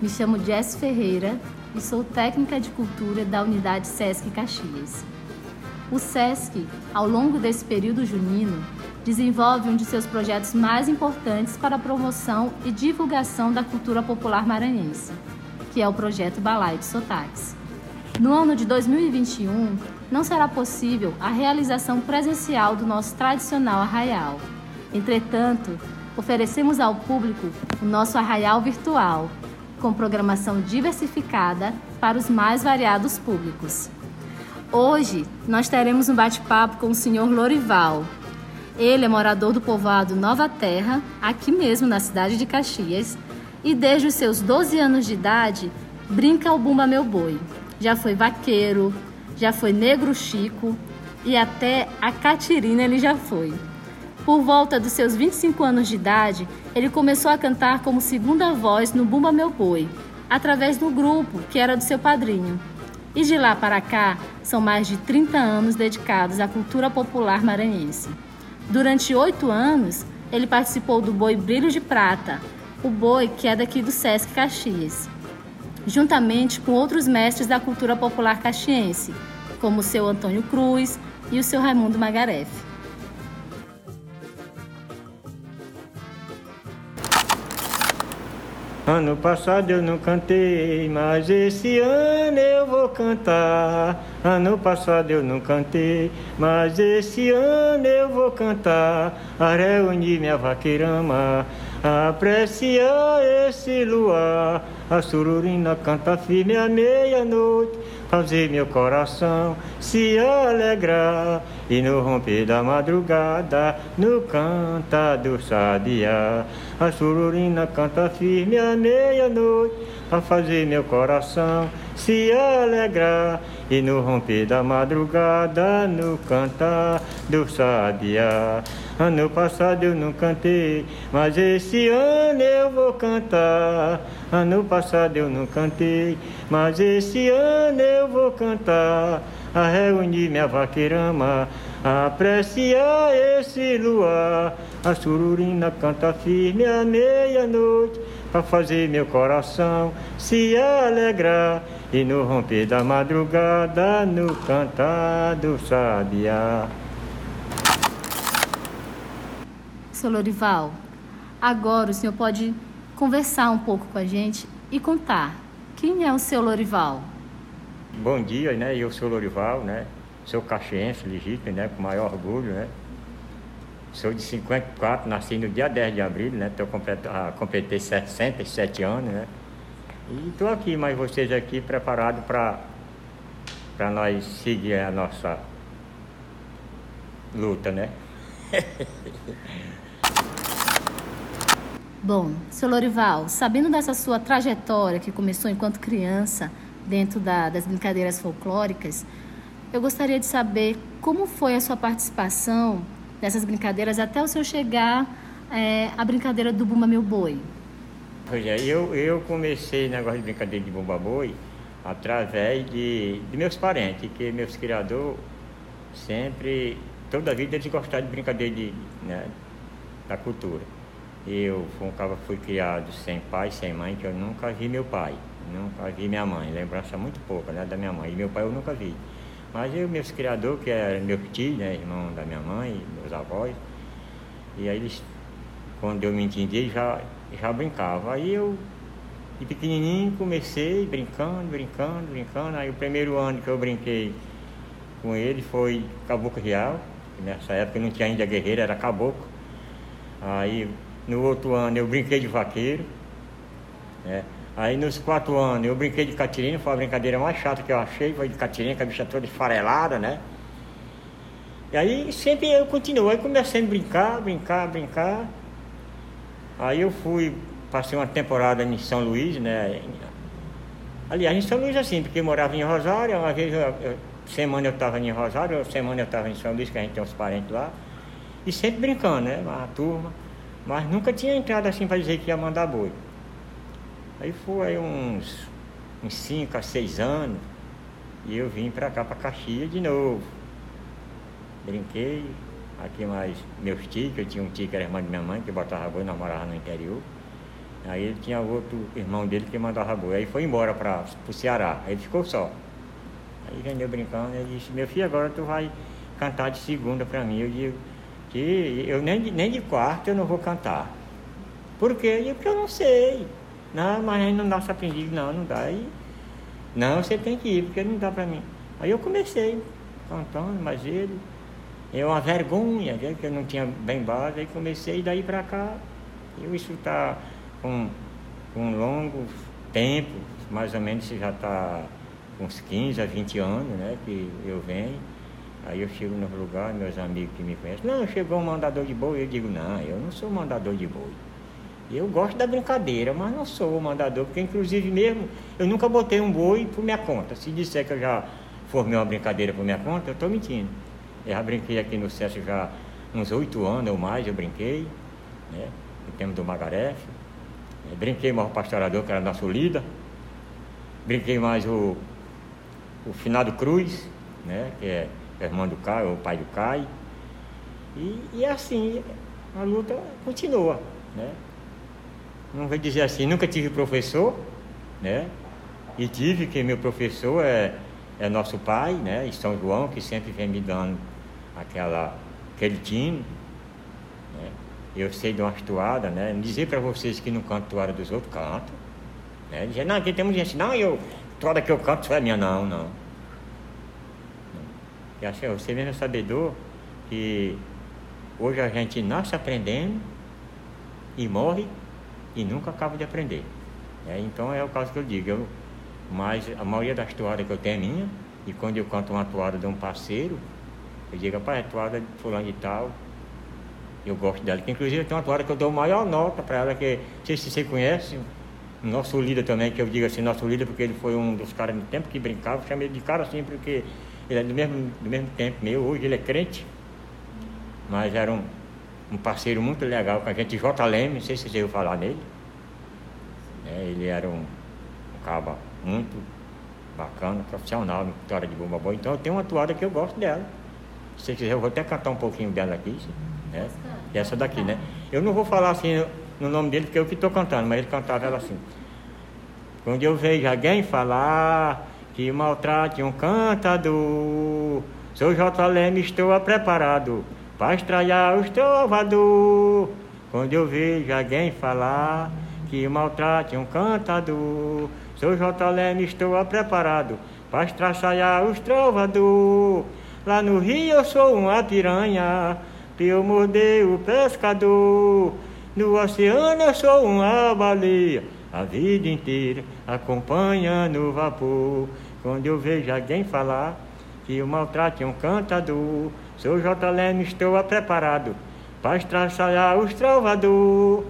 Me chamo Jess Ferreira e sou técnica de cultura da unidade SESC Caxias. O SESC, ao longo desse período junino, desenvolve um de seus projetos mais importantes para a promoção e divulgação da cultura popular maranhense, que é o projeto Balai de Sotaques. No ano de 2021, não será possível a realização presencial do nosso tradicional arraial. Entretanto, oferecemos ao público o nosso arraial virtual, com programação diversificada para os mais variados públicos. Hoje, nós teremos um bate-papo com o senhor Lorival. Ele é morador do povoado Nova Terra, aqui mesmo na cidade de Caxias, e desde os seus 12 anos de idade brinca o Bumba Meu Boi. Já foi vaqueiro, já foi negro Chico e até a Catirina ele já foi. Por volta dos seus 25 anos de idade, ele começou a cantar como segunda voz no Bumba Meu Boi, através do grupo que era do seu padrinho. E de lá para cá, são mais de 30 anos dedicados à cultura popular maranhense. Durante oito anos, ele participou do Boi Brilho de Prata, o boi que é daqui do Sesc Caxias, juntamente com outros mestres da cultura popular caxiense, como o seu Antônio Cruz e o seu Raimundo Magarefe. Ano passado eu não cantei, mas esse ano eu vou cantar. Ano passado eu não cantei, mas esse ano eu vou cantar. A reunir minha vaqueirama, apreciar esse luar. A sururina canta firme à meia-noite fazer meu coração se alegrar e no romper da madrugada no canta do sabiá a sururina canta firme à meia-noite a fazer meu coração se alegrar e no romper da madrugada no cantar do sabiá Ano passado eu não cantei, mas esse ano eu vou cantar. Ano passado eu não cantei, mas esse ano eu vou cantar. A reunir minha vaqueirama, apreciar esse luar. A sururina canta firme à meia-noite, para fazer meu coração se alegrar. E no romper da madrugada, no cantar do sabiá. Seu Lorival, agora o senhor pode conversar um pouco com a gente e contar quem é o seu Lorival. Bom dia, né? Eu sou Lorival, né? Sou caxiense legítimo, né? Com maior orgulho, né? Sou de 54, nasci no dia 10 de abril, né? Tô completo, ah, completei 67 anos, né? E estou aqui, mais vocês aqui preparados para para nós seguir a nossa luta, né? Bom, seu Lorival, sabendo dessa sua trajetória que começou enquanto criança dentro da, das brincadeiras folclóricas, eu gostaria de saber como foi a sua participação nessas brincadeiras até o senhor chegar é, à brincadeira do Bumba Meu Boi. É, eu, eu comecei negócio de brincadeira de Bumba Boi através de, de meus parentes, que meus criadores sempre, toda a vida eles gostaram de brincadeira de, né, da cultura. Eu fui fui criado sem pai, sem mãe, que eu nunca vi meu pai, nunca vi minha mãe, lembrança muito pouca né, da minha mãe. E meu pai eu nunca vi. Mas eu, meus criadores, que eram meu tio, né, irmão da minha mãe, meus avós, e aí eles, quando eu me entendi, já, já brincava. Aí eu, de pequenininho, comecei brincando, brincando, brincando. Aí o primeiro ano que eu brinquei com ele foi Caboclo Real. Nessa época não tinha ainda guerreiro, era caboclo. Aí no outro ano eu brinquei de vaqueiro. Né? Aí nos quatro anos eu brinquei de catirina, foi a brincadeira mais chata que eu achei, foi de catirina, com a bicha toda esfarelada, né? E aí sempre eu continuo, aí comecei a brincar, brincar, brincar. Aí eu fui, passei uma temporada em São Luís, né? Aliás, em São Luís assim, porque eu morava em Rosário, uma vez, eu, eu, semana eu estava em Rosário, semana eu estava em São Luís, que a gente tem uns parentes lá. E sempre brincando, né? Uma turma. Mas nunca tinha entrado assim para dizer que ia mandar boi. Aí foi uns, uns cinco a seis anos e eu vim para cá, para Caxias de novo. Brinquei, aqui mais meus tios, eu tinha um tio que era irmão de minha mãe, que botava boi, namorava no interior. Aí ele tinha outro irmão dele que mandava boi. Aí foi embora para o Ceará. Aí ficou só. Aí vendeu brincando, ele disse, meu filho, agora tu vai cantar de segunda para mim. Eu digo que eu nem, nem de quarta eu não vou cantar. Por quê? Eu, porque eu não sei. Não, mas aí não dá essa aprendido, não, não dá. Aí, não, você tem que ir, porque não dá para mim. Aí eu comecei cantando, mas ele, é uma vergonha, né, que eu não tinha bem base, aí comecei daí para cá. Eu isso está com um longo tempo, mais ou menos já está uns 15 a 20 anos, né, que eu venho. Aí eu chego no lugar, meus amigos que me conhecem, não, chegou um mandador de boi, eu digo, não, eu não sou mandador de boi. Eu gosto da brincadeira, mas não sou o mandador, porque inclusive mesmo eu nunca botei um boi por minha conta. Se disser que eu já formei uma brincadeira por minha conta, eu estou mentindo. Eu já brinquei aqui no SESC já uns oito anos ou mais, eu brinquei, né? No tempo do Magarefe. Brinquei mais o pastorador, que era nosso líder. Brinquei mais o, o Finado Cruz, né? Que é irmão do Caio, o pai do Caio. E, e assim, a luta continua, né? Não vou dizer assim, nunca tive professor, né? E tive que meu professor é, é nosso pai, né? E São João, que sempre vem me dando aquela, aquele time. Né? Eu sei de uma toada, né? Dizer para vocês que não canto toada dos outros, canto. Né? Dizer, não, aqui temos gente, não, eu, toada que eu canto só é minha, não, não. Acho que você mesmo é sabedor que hoje a gente nasce aprendendo e morre e nunca acabo de aprender. É, então é o caso que eu digo, eu, mas a maioria das toadas que eu tenho é minha, e quando eu canto uma toada de um parceiro, eu digo, rapaz, é toada de fulano e tal, eu gosto dela. Que, inclusive tem uma toada que eu dou maior nota para ela, que não sei se você conhece, nosso líder também, que eu digo assim, nosso líder, porque ele foi um dos caras no tempo que brincava, chamei ele de cara assim, porque ele é do mesmo, do mesmo tempo meu, hoje ele é crente, mas era um, um parceiro muito legal com a gente, J. Leme, não sei se você ouviu falar nele. É, ele era um, um caba muito bacana, profissional na história de bomba boa. Então eu tenho uma toada que eu gosto dela. Se você quiser, eu vou até cantar um pouquinho dela aqui. Né? Essa daqui, né? Eu não vou falar assim no nome dele, porque eu que estou cantando, mas ele cantava ela assim. Quando eu vejo alguém falar que maltrate um cantador, sou J. Leme, estou preparado para estralhar os trovador. Quando eu vejo alguém falar que maltrate um cantador, sou J. Leme, estou preparado para estralhar os trovador. Lá no rio eu sou uma piranha, que eu morder o pescador. No oceano eu sou uma baleia, a vida inteira acompanhando o vapor. Quando eu vejo alguém falar que o maltrate um cantador, Sou J. Leme, estou preparado para estraçalhar os trovador.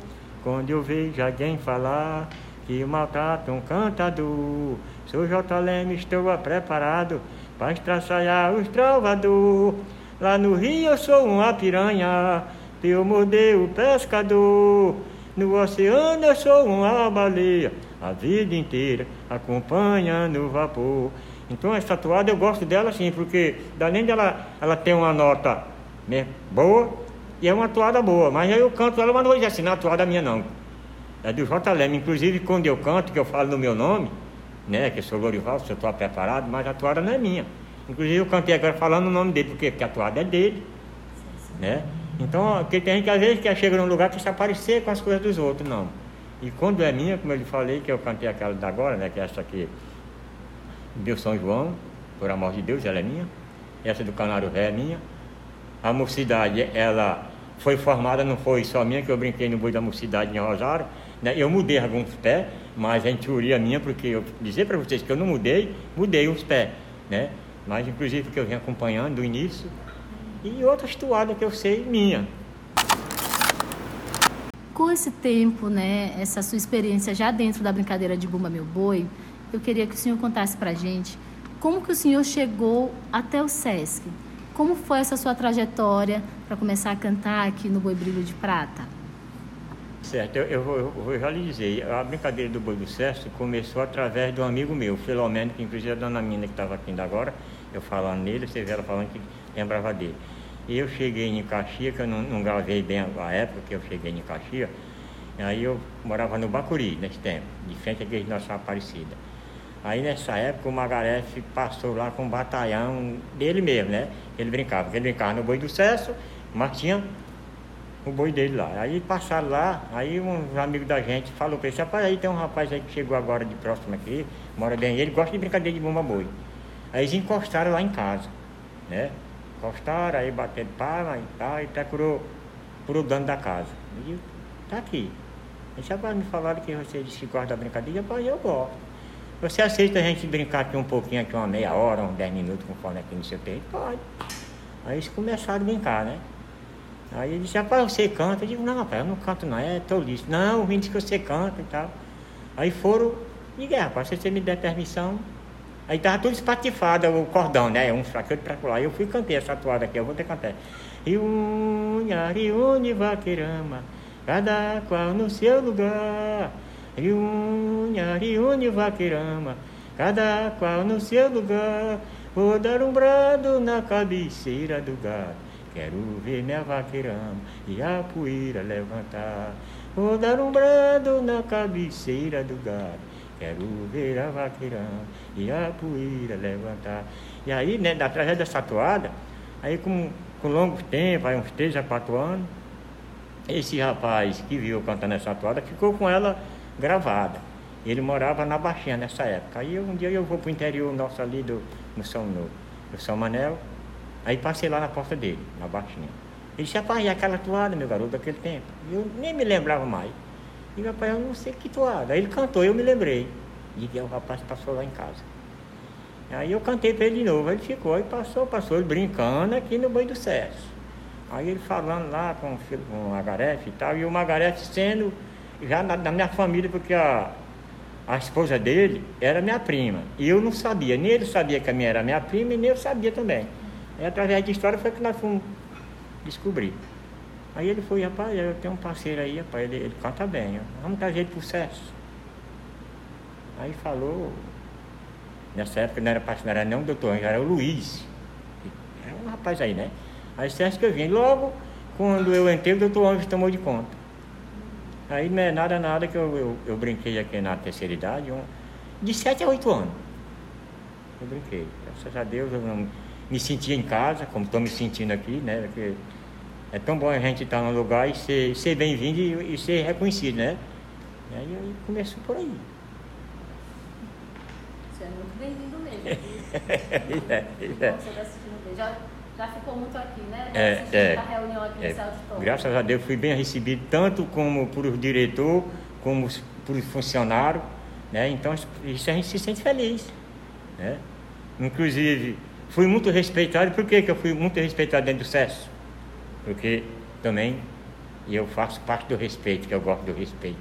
Quando eu vejo alguém falar que maltrata um cantador, sou J. Leme, estou preparado para estraçalhar os trovador. Lá no rio eu sou uma piranha, eu mordei o pescador. No oceano eu sou uma baleia, a vida inteira acompanhando o vapor. Então essa toada eu gosto dela sim, porque além dela ela tem uma nota né, boa e é uma toada boa, mas aí eu canto ela, mas não vou dizer assim, não é a toada minha não. É do J. Leme, inclusive quando eu canto, que eu falo no meu nome, né, que eu sou Lorival, se eu estou preparado, mas a toada não é minha. Inclusive eu cantei agora falando o nome dele, porque, porque a toada é dele. Né? Então, porque tem gente que às vezes que chega num lugar que se aparecer com as coisas dos outros, não. E quando é minha, como eu lhe falei, que eu cantei aquela da agora, né, que é essa aqui, deu São João, por amor de Deus, ela é minha. Essa do Canário Ré é minha. A mocidade, ela foi formada, não foi só minha, que eu brinquei no boi da mocidade em Rosário. Né? Eu mudei alguns pés, mas a teoria minha, porque eu dizer para vocês que eu não mudei, mudei os pés. Né? Mas inclusive que eu venho acompanhando do início. E outras toadas que eu sei, minha. Com esse tempo, né, essa sua experiência já dentro da brincadeira de Bumba Meu Boi, eu queria que o senhor contasse para a gente como que o senhor chegou até o SESC. Como foi essa sua trajetória para começar a cantar aqui no Boi Brilho de Prata? Certo, eu, eu, eu já lhe dizer, a brincadeira do Boi do Sesc começou através de um amigo meu, Filomeno, que inclusive é a dona Mina que estava aqui ainda agora, eu falando nele, você vê ela falando que lembrava dele. E eu cheguei em Caxias, que eu não, não gravei bem a época que eu cheguei em Caxias, Aí eu morava no Bacuri nesse tempo, de frente à igreja de Nossa Aparecida. Aí nessa época o Magaref passou lá com um batalhão dele mesmo, né? Ele brincava, ele brincava no boi do Cesso, mas tinha o boi dele lá. Aí passaram lá, aí uns amigos da gente falou para ele, rapaz, aí tem um rapaz aí que chegou agora de próximo aqui, mora bem, ele gosta de brincadeira de bomba boi. Aí eles encostaram lá em casa, né? Encostaram, aí bateram palma e tal, e procurou pro dono da casa. E tá aqui. Eles me falaram que você disse que gosta da brincadeira, rapaz, eu gosto. Você aceita a gente brincar aqui um pouquinho, aqui uma meia hora, uns 10 minutos, conforme aqui no seu tempo? Pode. Aí eles começaram a brincar, né? Aí ele disse, rapaz, você canta? Eu digo, não, rapaz, eu não canto não, é tolice. Não, o disse que você canta e tal. Aí foram, digo, é, rapaz, se você me der permissão. Aí tava tudo espatifado, o cordão, né? Um fraqueiro outro pra lá. Eu fui cantei essa toada aqui, eu vou ter que cantar. Iunha, Riune, Vaquerama, cada qual no seu lugar. Riunha, Riune, Vaquerama, cada qual no seu lugar. Vou dar um brado na cabeceira do gado. Quero ver minha vaqueirama e a poeira levantar. Vou dar um brado na cabeceira do gado. Quero ver a vaqueirama e a poeira levantar. E aí, né, através dessa toada, aí com, com longo tempo, aí uns 3 a 4 anos, esse rapaz que viu cantando essa toada ficou com ela gravada. Ele morava na Baixinha nessa época. Aí um dia eu vou para o interior nosso ali do, no São, no, no São Manel, aí passei lá na porta dele, na Baixinha. Ele disse, rapaz, e aquela toada, meu garoto, daquele tempo? Eu nem me lembrava mais. E rapaz, eu não sei que toada. Aí ele cantou, eu me lembrei. E o rapaz passou lá em casa. Aí eu cantei para ele de novo, ele ficou, aí passou, passou, ele brincando aqui no Boi do Cesso. Aí ele falando lá com o com o e tal, e o Magaref sendo já na, na, minha família, porque a, a esposa dele era minha prima. E eu não sabia, nem ele sabia que a minha era minha prima, e nem eu sabia também. E através de história foi que nós fomos descobrir. Aí ele foi, rapaz, eu tenho um parceiro aí, rapaz, ele, ele canta bem, ó. vamos trazer ele pro. Aí falou, nessa época não era pastor, não era nem o doutor Anjo, era o Luiz. Era um rapaz aí, né? Aí certo que eu vim. Logo, quando eu entrei, o doutor Anjo tomou de conta. Aí não é nada, nada que eu, eu, eu brinquei aqui na terceira idade, um, de 7 a 8 anos. Eu brinquei. Graças a Deus eu não me sentia em casa, como estou me sentindo aqui, né? Porque é tão bom a gente estar num lugar e ser, ser bem-vindo e, e, ser reconhecido, né? E aí, aí começou por aí. Você é muito bem-vindo mesmo. é, é. Você está assistindo bem. Já, já ficou muito aqui, né? É, é, reunião aqui é, Graças a Deus fui bem recebido, tanto como por diretor, como por funcionário, né? Então isso a gente se sente feliz, né? Inclusive, fui muito respeitado, por que, que eu fui muito respeitado dentro do SESO? porque também eu faço parte do respeito, que eu gosto do respeito,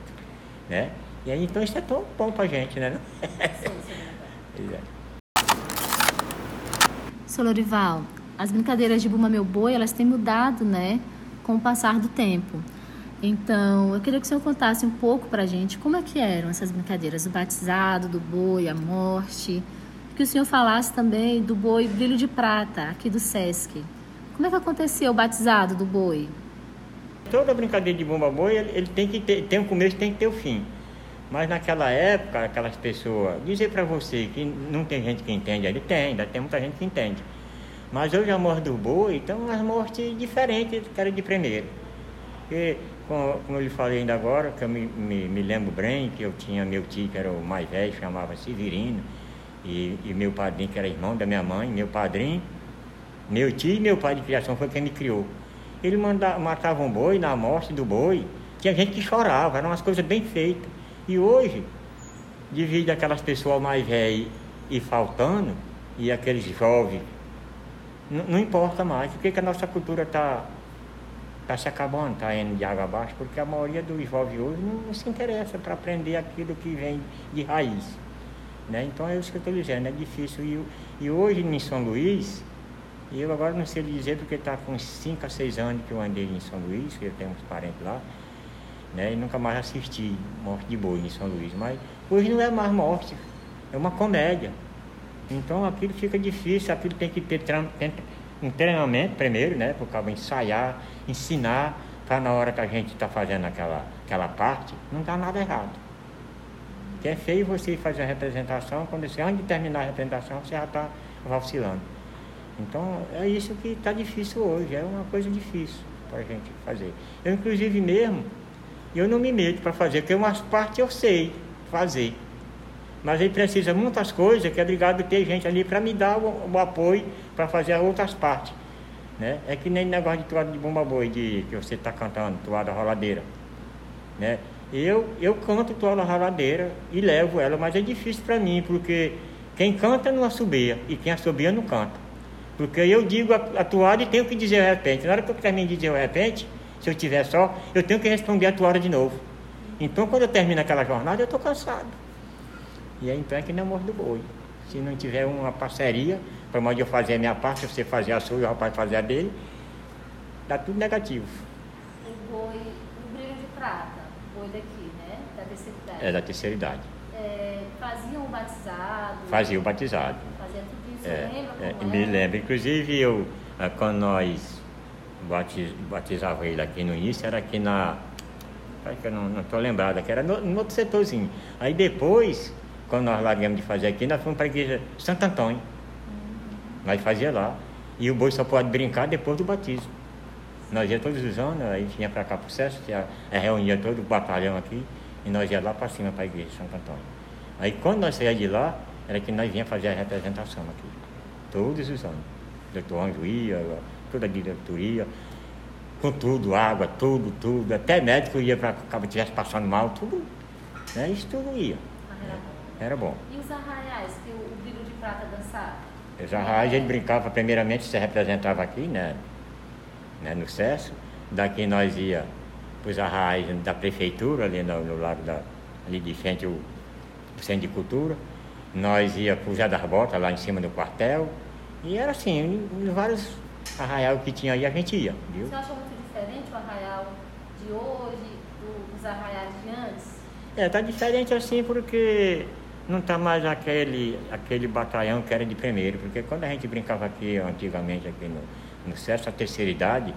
né? E aí, então isso é tão bom pra gente, né? Sim, sim. é. As brincadeiras de Buma Meu Boi, elas têm mudado, né, com o passar do tempo. Então, eu queria que o senhor contasse um pouco pra gente como é que eram essas brincadeiras, o batizado, do boi, a morte, que o senhor falasse também do boi brilho de prata, aqui do Sesc. Como é que aconteceu o batizado do boi? Toda brincadeira de bomba boi, ele, ele tem que ter, tem um começo, tem que ter o um fim. Mas naquela época, aquelas pessoas, dizer para você que não tem gente que entende, ele tem, ainda tem muita gente que entende. Mas hoje a morte do boi, então as mortes diferentes que era de primeiro. E, como, como eu lhe falei ainda agora, que eu me, me, me, lembro bem que eu tinha meu tio que era o mais velho, chamava Severino, e, e meu padrinho, que era irmão da minha mãe, meu padrinho, meu tio e meu pai de criação foi quem me criou. Ele manda, matava um boi na morte do boi. Tinha gente que chorava, eram umas coisas bem feitas. E hoje, devido àquelas pessoas mais velhas e faltando, e aqueles jovens, não importa mais, porque que a nossa cultura está tá se acabando, está indo de água abaixo, porque a maioria dos jovens hoje não, não se interessa para aprender aquilo que vem de raiz. Né? Então é isso que eu estou dizendo, é difícil. E, e hoje em São Luís, e eu agora não sei dizer porque está com 5 a 6 anos que eu andei em São Luís, que eu tenho uns parentes lá, né? E nunca mais assisti morte de boi em São Luís. Mas hoje não é mais morte, é uma comédia. Então aquilo fica difícil, aquilo tem que ter um treinamento primeiro, né? Para o cabo ensaiar, ensinar para na hora que a gente está fazendo aquela, aquela parte, não dá nada errado. Que é feio você fazer a representação, quando você, antes de terminar a representação, você já está vacilando. Então, é isso que está difícil hoje, é uma coisa difícil para a gente fazer. Eu, inclusive, mesmo, eu não me meto para fazer, porque umas partes eu sei fazer. Mas aí precisa muitas coisas, que é obrigado ter gente ali para me dar o, o apoio para fazer as outras partes. Né? É que nem negócio de toada de bomba boi, de, que você está cantando, toada roladeira. Né? Eu, eu canto toada roladeira e levo ela, mas é difícil para mim, porque quem canta não assobia e quem assobia não canta. Porque eu digo a, a toada e tenho que dizer de repente. Na hora que eu termino de dizer de repente, se eu tiver só, eu tenho que responder a toada de novo. Então quando eu termino aquela jornada, eu estou cansado. E aí então é que não é morro do boi. Se não tiver uma parceria, para onde eu fazer a minha parte, você fazer a sua e o rapaz fazer a dele, dá tudo negativo. O boi, o brilho de prata, o boi daqui, né? Da terceira idade. É, da terceira idade. É, faziam o batizado? Fazia o batizado. Fazia tudo isso, É, lembra é, me era? lembro. Inclusive, eu, ah, quando nós batiz, batizava ele aqui no início, era aqui na. Acho que eu não estou lembrado, que era no, no outro setorzinho. Aí depois, quando nós largamos de fazer aqui, nós fomos para a igreja Santo Antônio. Nós fazia lá. E o boi só pode brincar depois do batismo. Nós ia todos os anos, aí vinha para cá para o aí reunia todo o batalhão aqui, e nós ia lá para cima para a igreja Santo Antônio. Aí quando nós saíamos de lá, era que nós vinha fazer a representação aqui. Todos os anos. Doutor Anjo ia, toda a diretoria, com tudo, água, tudo, tudo. Até médico ia para que estivesse passando mal, tudo. Né? Isso tudo ia. Ah, era bom. E os arraiais que o, brilho de prata dançava? Os arraiais, ele brincava, primeiramente, se representava aqui, né? né? No Cesso. Daqui nós ia para os arraiais da prefeitura, ali no, no lado da, ali de frente o, o centro de cultura. Nós ia para o Zé das Botas, lá em cima do quartel. E era assim, vários arraiais que tinha aí, a gente ia, viu? Você achou muito diferente o arraial de hoje do- dos arraiais de antes? É, tá diferente assim porque não tá mais aquele, aquele batalhão que era de primeiro, porque quando a gente brincava aqui antigamente aqui no, no SESC, a terceira idade,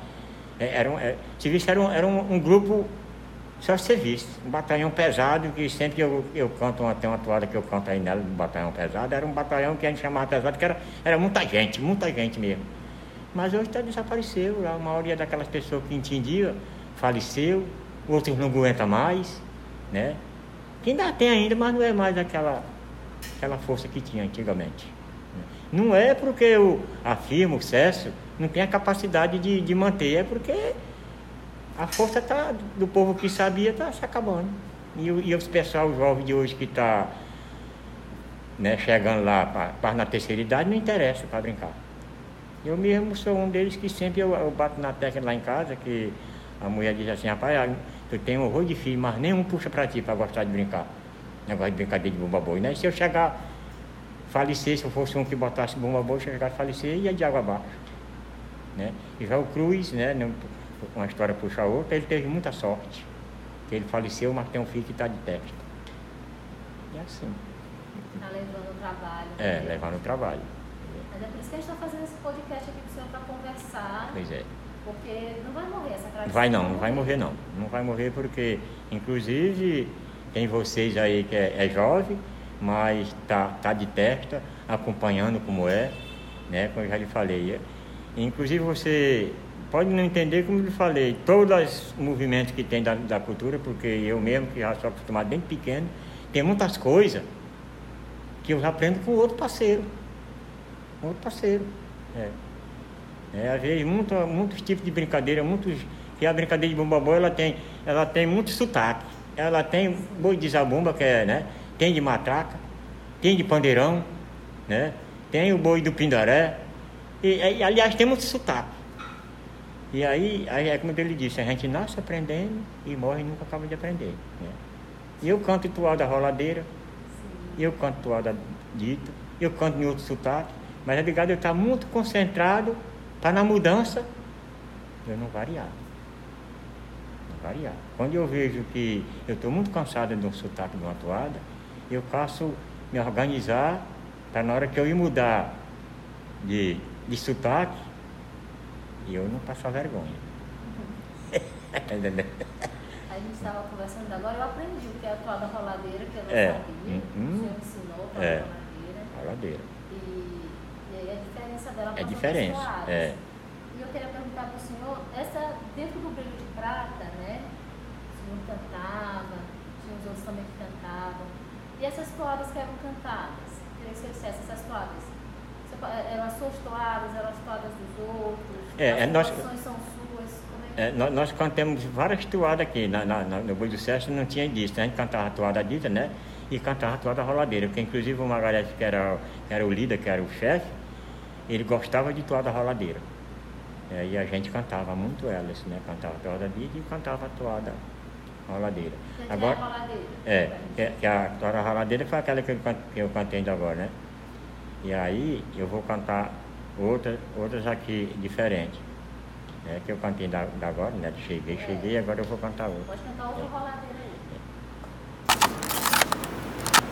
é, era um, é, serviço era, um, era um, um grupo só serviço, um batalhão pesado, que sempre eu, eu canto, tem uma toada que eu canto aí nela, do batalhão pesado, era um batalhão que a gente chamava pesado, que era, era muita gente, muita gente mesmo. Mas hoje tá desapareceu, a maioria daquelas pessoas que entendia faleceu, outros não aguentam mais, né? Que ainda tem ainda, mas não é mais aquela, aquela força que tinha antigamente. Não é porque o, a firma, o SESO, não tem a capacidade de, de manter, é porque a força tá, do povo que sabia está se acabando. E, e os pessoal jovem de hoje que está né, chegando lá para na terceira idade não interessa para brincar. Eu mesmo sou um deles que sempre eu, eu bato na tecla lá em casa, que a mulher diz assim, rapaz, tu tem um horror de filho, mas nenhum puxa para ti para gostar de brincar. Negócio de brincadeira de bomba boi, né? Se eu chegar, falecer, se eu fosse um que botasse bomba boi, se eu chegasse a falecer, ia de água abaixo. Né? E já o Cruz, né, uma história puxa a outra, ele teve muita sorte. Que ele faleceu, mas tem um filho que está de testa. E é assim. Tá levando o trabalho. É, né? levar no trabalho. Mas é por isso que a gente está fazendo esse podcast aqui com o senhor para conversar, Pois é. Porque não vai morrer essa tradição. Vai não, não vai morrer não. Não vai morrer porque, inclusive, tem vocês aí que é, é jovem, mas tá, tá de testa, acompanhando como é, né? Como eu já lhe falei. É, Inclusive você pode não entender como eu lhe falei, todos os movimentos que tem da, da cultura, porque eu mesmo, que já sou acostumado desde pequeno, tem muitas coisas que eu aprendo com outro parceiro. Outro parceiro. É. É, às vezes muito, muitos tipos de brincadeira, muitos. Que a brincadeira de bomba boi ela tem, ela tem muito sotaque. Ela tem boi de zabumba, que é, né? Tem de matraca, tem de pandeirão, né? Tem o boi do pindaré. E, e, aliás, tem muito sotaque. E aí, aí é como ele disse, a gente nasce aprendendo e morre e nunca acaba de aprender. Né? E eu canto toada roladeira, eu canto toada dita, eu canto em outro sotaque, mas é ligado eu estar muito concentrado para na mudança eu não variar. Não variar. Quando eu vejo que eu estou muito cansado de um sotaque de uma toada, eu faço me organizar para na hora que eu ir mudar de, de sotaque, eu não passar vergonha. a gente estava conversando agora, eu aprendi o que é a toada roladeira, que eu não É. sabia. Uhum. O senhor ensinou a toada É. roladeira. Roladeira. E, dela É as toadas. é. E eu queria perguntar para o senhor, essa, dentro do brilho de prata, né? O senhor cantava, tinha os outros também que cantavam. E essas toadas que eram cantadas, queria que você dissesse essas toadas. Pa- Eram as suas toadas, eram as toadas dos outros? É, as é, nós- composições são suas? É É, nós, nós cantamos várias toadas aqui. Na, na- na- no Boi do Sérgio não tinha disso. né? A gente cantava a toada dita, né? E cantava a toada roladeira. Porque inclusive o Margarete, que era, que era o líder, que era o chefe, ele gostava de toada roladeira. É, e a gente cantava muito elas, né? Cantava toada dita e cantava toada roladeira. é Agora, a roladeira? é, que, a toada roladeira foi aquela que eu, que eu cantei ainda agora, né? E aí eu vou cantar outras, outras aqui diferentes. É, que eu cantei da, da agora, né? Cheguei, cheguei, agora eu vou cantar outra. Pode cantar outra roladeira aí.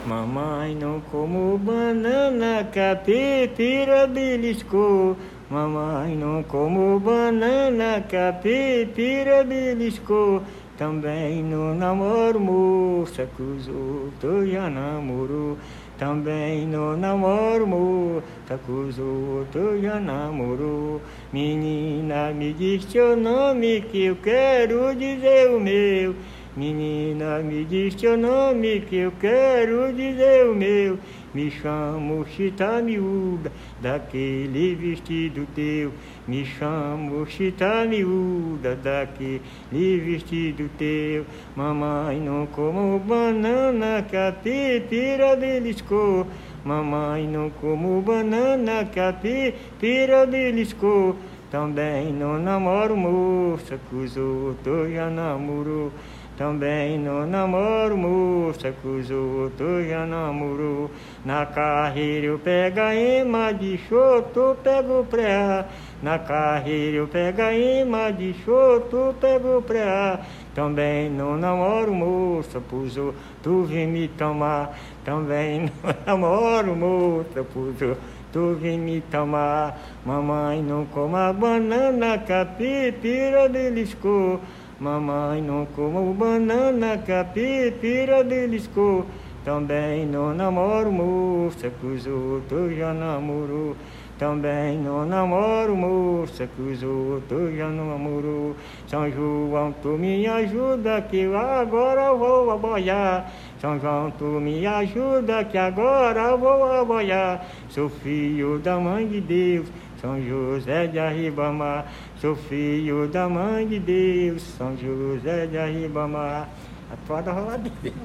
Mamãe não como banana, capipira beliscou. Mamãe não como banana, capipira beliscou. Também não namoro moça, os outros já namorou. Também não namoro moça, os outros já namorou. Menina, me diz teu nome que eu quero dizer o meu. Menina, me diz teu nome que eu quero dizer o meu. Me chamo Chita Miúda, daquele vestido teu. Me chamo Chita Miúda, daquele vestido teu. Mamãe não como banana, que a pipira beliscou. Mamãe não como banana, que a pipira beliscou. Também não namoro moça, que os outros já namorou. Também não namoro moça, os outros já namorou. Na carreira eu pego a ema de choto, pego pré. Na carreira eu pego a ema de choto, pego pré. Também não namoro moça, pros outros vem me tomar. Também não namoro moça, pros outros vem me tomar. Mamãe não coma banana, capipira beliscou. Mamãe não como banana, capipira beliscou. Também não namoro moça, que os outros já namorou. Também não namoro moça, que os outros já namorou. São João, tu me ajuda, que agora vou aboiar. São João, tu me ajuda, que agora vou aboiar. Sou filho da mãe de Deus, São José de Arribamar. Sou filho da mãe de Deus, São José de Arribamar. A toada roladeira.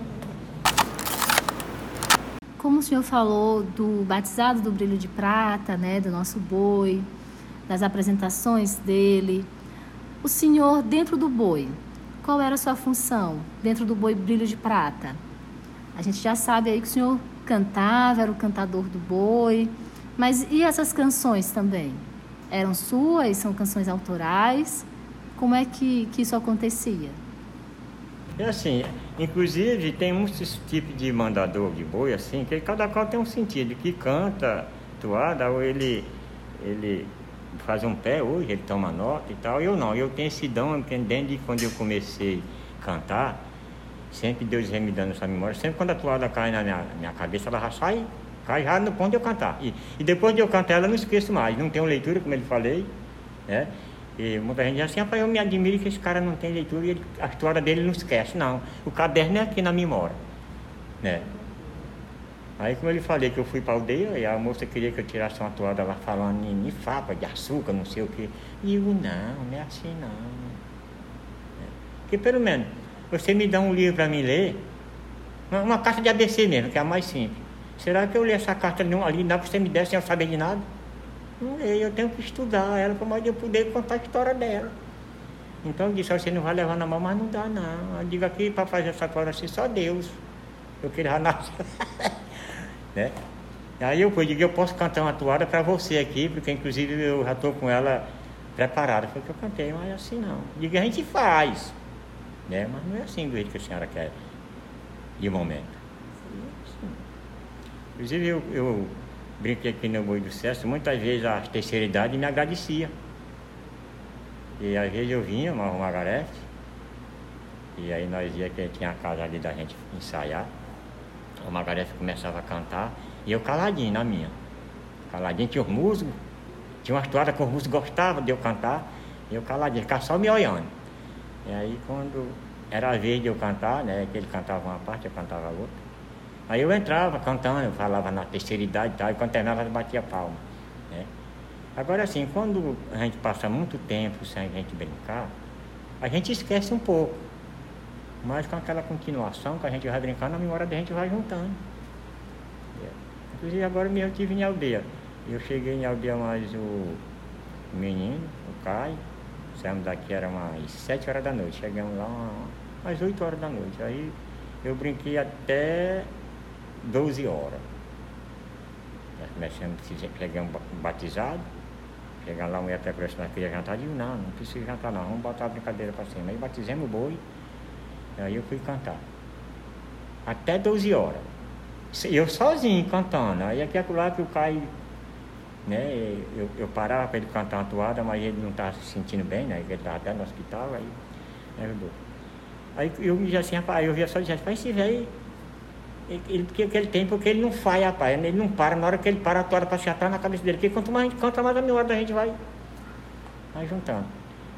Como o senhor falou do batizado do brilho de prata, né, do nosso boi, das apresentações dele, o senhor dentro do boi, qual era a sua função dentro do boi brilho de prata? A gente já sabe aí que o senhor cantava, era o cantador do boi, mas e essas canções também? Eram suas? São canções autorais? Como é que, que isso acontecia? É assim, inclusive tem muitos tipos de mandador de boi, assim, que cada qual tem um sentido, que canta toada, ou ele, ele faz um pé hoje, ele toma nota e tal. Eu não, eu tenho esse dom, desde quando eu comecei a cantar, sempre Deus vem me dando essa memória, sempre quando a toada cai na minha, minha cabeça, ela já sai, cai já no ponto de eu cantar. E, e depois de eu cantar, ela eu não esqueço mais, não tenho leitura, como ele falei, né? E muita gente diz assim, rapaz, eu me admiro que esse cara não tem leitura e ele, a história dele não esquece, não. O caderno é aqui na memória, né? Aí, como ele falei que eu fui para a aldeia e a moça queria que eu tirasse uma toada lá falando em, fapa, de açúcar, não sei o quê. E eu, não, não é assim não. É. Porque pelo menos, você me dá um livro para me ler, uma, uma carta de ABC mesmo, que é a mais simples. Será que eu ler essa carta ali, ali para você me der sem eu saber de nada? Não leio, eu tenho que estudar ela para eu poder contar a história dela. Então eu disse, você não vai levar na mão, mas não dá não. Eu digo aqui para fazer essa toada assim, só Deus. Eu queria nascer. né? Aí eu fui, digo, eu posso cantar uma toada para você aqui, porque inclusive eu já estou com ela preparada. Foi o que eu cantei, mas assim não. Digo, a gente faz. Né? Mas não é assim do jeito que a senhora quer, de momento. Inclusive eu, eu brinquei aqui no Boi do Cesso, muitas vezes a terceira idade me agradecia. E às vezes eu vinha, uma Margarete, E aí nós ia que tinha a casa ali da gente ensaiar. O Margareth começava a cantar e eu caladinho na minha. Caladinho, tinha os músicos, tinha umas toadas que os músicos gostavam de eu cantar, e eu caladinho, ficava só me olhando. E aí quando era a vez de eu cantar, né, que ele cantava uma parte, eu cantava a outra. Aí eu entrava cantando, eu falava na terceira idade e tal, e quando terminava batia palma. Né? Agora assim, quando a gente passa muito tempo sem a gente brincar, a gente esquece um pouco. Mas com aquela continuação que a gente vai brincando, a memória da gente vai juntando. Inclusive agora mesmo eu estive em aldeia. Eu cheguei em aldeia mais o menino, o Caio. Saímos daqui, era umas 7 horas da noite. Chegamos lá umas 8 horas da noite. Aí eu brinquei até 12 horas. Nós começamos, chegamos batizados. Chegamos lá, a mulher perguntou se nós queríamos jantar. Disse, não, não precisa jantar não, vamos botar a brincadeira para cima. Aí batizemos o boi. Aí eu fui cantar. Até 12 horas. Eu sozinho cantando. Aí aqui é lá que o Caio, né? Eu, eu parava para ele cantar uma toada, mas ele não estava se sentindo bem, né? Ele estava até no hospital, aí ajudou. Aí eu já assim, rapaz, eu via só dizer, rapaz, esse velho, ele, porque que ele tem, porque ele não faz, rapaz, ele não para, na hora que ele para, a toada para se atar na cabeça dele, porque quanto mais a gente canta, mais a minha hora a gente vai, vai juntando.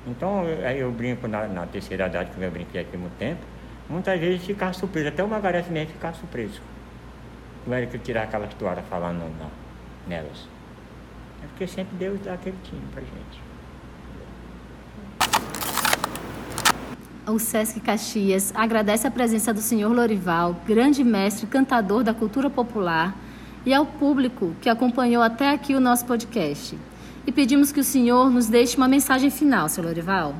Então, aí eu brinco na, na terceira idade, que eu brinquei aqui muito tempo, muitas vezes ficava surpreso, até o Margareth mesmo ficava surpreso. Como era que eu tirar aquelas toalhas falando na, nelas. É porque sempre Deus dá aquele time pra gente. O Sesc Caxias agradece a presença do senhor Lorival, grande mestre cantador da cultura popular, e ao público que acompanhou até aqui o nosso podcast e pedimos que o senhor nos deixe uma mensagem final, senhor Lorival.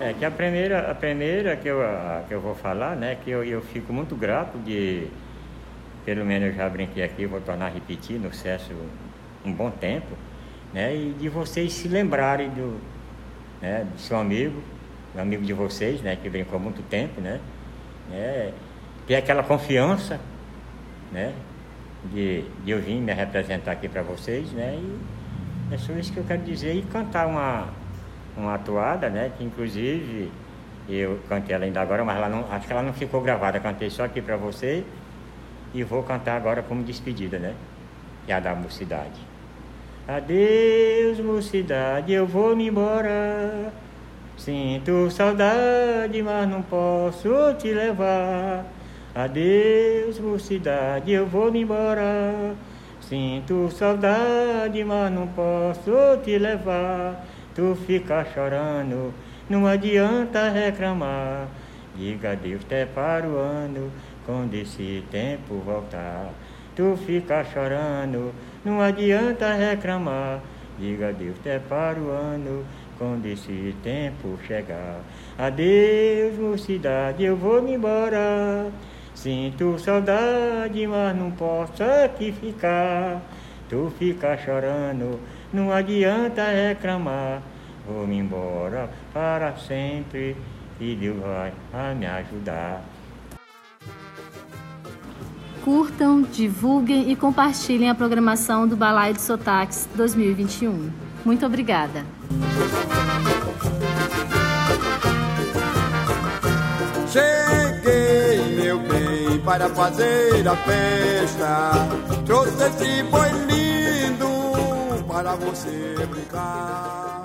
É que a primeira, a primeira que eu, a, que eu vou falar, né, que eu, eu fico muito grato de, pelo menos eu já brinquei aqui, vou tornar a repetir no sucesso um bom tempo, né, e de vocês se lembrarem do, né, do seu amigo, do amigo de vocês, né, que brincou há muito tempo, né, né ter aquela confiança, né, de, de eu vir me representar aqui para vocês, né, e é só isso que eu quero dizer e cantar uma, uma atuada, né? Que inclusive eu cantei ela ainda agora, mas ela não, acho que ela não ficou gravada. Cantei só aqui para você e vou cantar agora como despedida, né? Que é a da mocidade. Adeus, mocidade, eu vou me embora. Sinto saudade, mas não posso te levar. Adeus, mocidade, eu vou me embora. Sinto saudade, mas não posso te levar. Tu fica chorando, não adianta reclamar. Diga Deus até para o ano, quando esse tempo voltar. Tu fica chorando, não adianta reclamar. Diga Deus até para o ano, quando esse tempo chegar. Adeus, mocidade, eu vou me embora. Sinto saudade, mas não posso aqui ficar. Tu fica chorando, não adianta reclamar. Vou-me embora para sempre e Deus vai a me ajudar. Curtam, divulguem e compartilhem a programação do Balai de Sotaques 2021. Muito obrigada. Para fazer a festa. Trouxe esse boi lindo para você brincar.